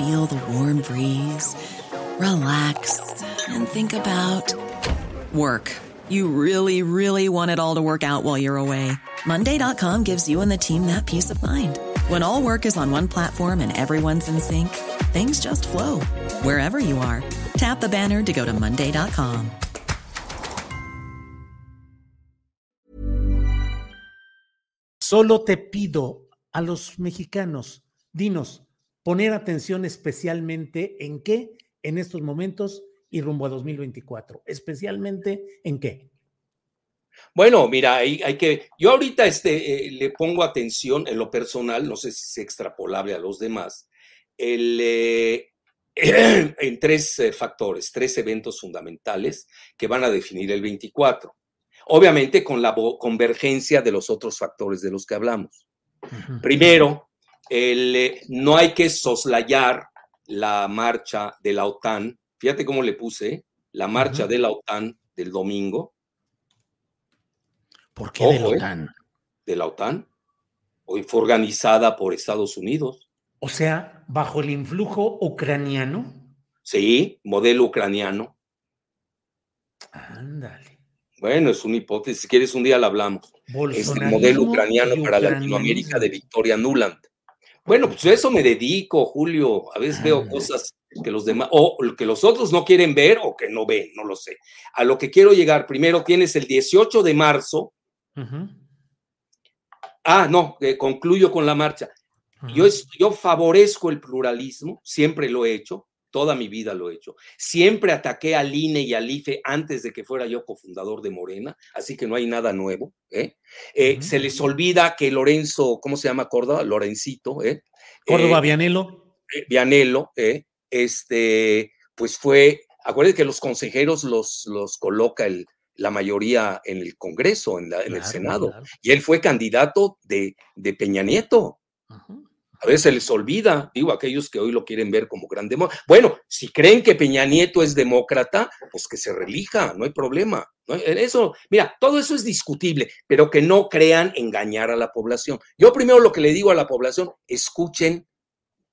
feel the warm breeze, relax, and think about work. You really, really want it all to work out while you're away. Monday.com gives you and the team that peace of mind. When all work is on one platform and everyone's in sync, things just flow wherever you are. Tap the banner to go to Monday.com. Solo te pido a los mexicanos, dinos, poner atención especialmente en qué en estos momentos y rumbo a 2024? Especialmente en qué? Bueno, mira, hay, hay que, yo ahorita este, eh, le pongo atención en lo personal, no sé si es extrapolable a los demás, el, eh, en tres eh, factores, tres eventos fundamentales que van a definir el 24. Obviamente con la convergencia de los otros factores de los que hablamos. Primero, el, eh, no hay que soslayar la marcha de la OTAN. Fíjate cómo le puse, la marcha de la OTAN del domingo. ¿Por qué de la OTAN? de la OTAN. Hoy fue organizada por Estados Unidos. O sea, bajo el influjo ucraniano. Sí, modelo ucraniano. Ándale. Bueno, es una hipótesis. Si quieres, un día la hablamos. Es el modelo ucraniano para Latinoamérica de Victoria Nuland. Bueno, pues eso me dedico, Julio. A veces veo cosas que los demás, o que los otros no quieren ver o que no ven, no lo sé. A lo que quiero llegar, primero tienes el 18 de marzo. Ah, no, concluyo con la marcha. yo, yo favorezco el pluralismo, siempre lo he hecho. Toda mi vida lo he hecho. Siempre ataqué al INE y al IFE antes de que fuera yo cofundador de Morena, así que no hay nada nuevo. ¿eh? Eh, se les olvida que Lorenzo, ¿cómo se llama Córdoba? Lorencito, ¿eh? Córdoba Vianelo. Vianelo, este, pues fue, acuérdense que los consejeros los, los coloca el, la mayoría en el Congreso, en, el Senado, y él fue candidato de, de Peña Nieto. A veces se les olvida, digo, aquellos que hoy lo quieren ver como gran demócrata. Bueno, si creen que Peña Nieto es demócrata, pues que se relija, no hay problema. Eso, mira, todo eso es discutible, pero que no crean engañar a la población. Yo primero lo que le digo a la población, escuchen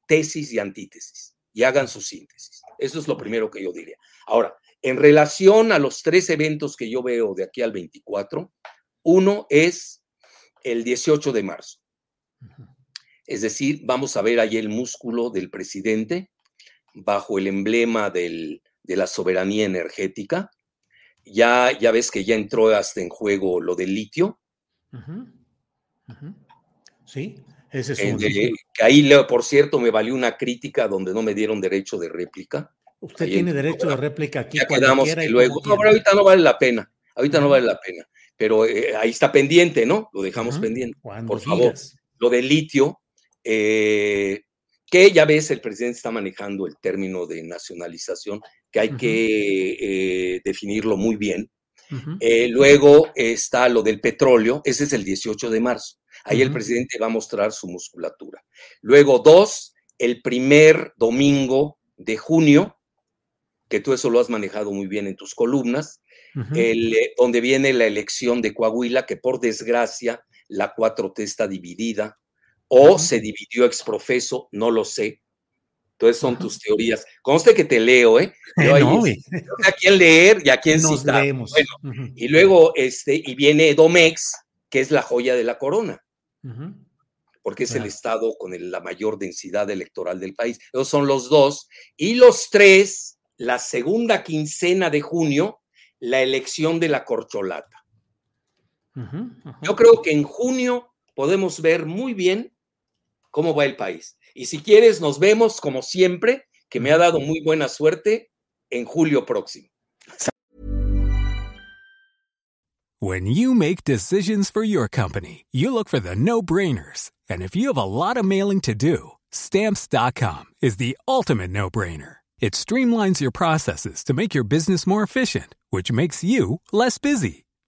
tesis y antítesis y hagan su síntesis. Eso es lo primero que yo diría. Ahora, en relación a los tres eventos que yo veo de aquí al 24, uno es el 18 de marzo. Es decir, vamos a ver ahí el músculo del presidente bajo el emblema de la soberanía energética. Ya, ya ves que ya entró hasta en juego lo del litio. Sí, ese es un... que ahí, por cierto, me valió una crítica donde no me dieron derecho de réplica. Usted tiene derecho de réplica aquí. Ya quedamos luego. No, pero ahorita no vale la pena. Ahorita no vale la pena. Pero eh, ahí está pendiente, ¿no? Lo dejamos pendiente. Por favor. Lo del litio, eh, que ya ves, el presidente está manejando el término de nacionalización, que hay que eh, definirlo muy bien. Eh, luego está lo del petróleo, ese es el 18 de marzo. Ahí el presidente va a mostrar su musculatura. Luego, dos, el primer domingo de junio, que tú eso lo has manejado muy bien en tus columnas, el, donde viene la elección de Coahuila, que por desgracia la 4T está dividida o se dividió exprofeso, no lo sé. Entonces son tus teorías. Conste que te leo, ¿eh? no, a quién leer y a quién Nos citar. Y luego, este, y viene Domex, que es la joya de la corona, porque es el estado con la mayor densidad electoral del país. Esos son los dos. Y los tres, la segunda quincena de junio, la elección de la corcholata. Yo creo que en junio podemos ver muy bien cómo va el país. Y si quieres, nos vemos como siempre, que me ha dado muy buena suerte en julio próximo. When you make decisions for your company, you look for the no-brainers. And if you have a lot of mailing to do, stamps.com is the ultimate no-brainer. It streamlines your processes to make your business more efficient, which makes you less busy.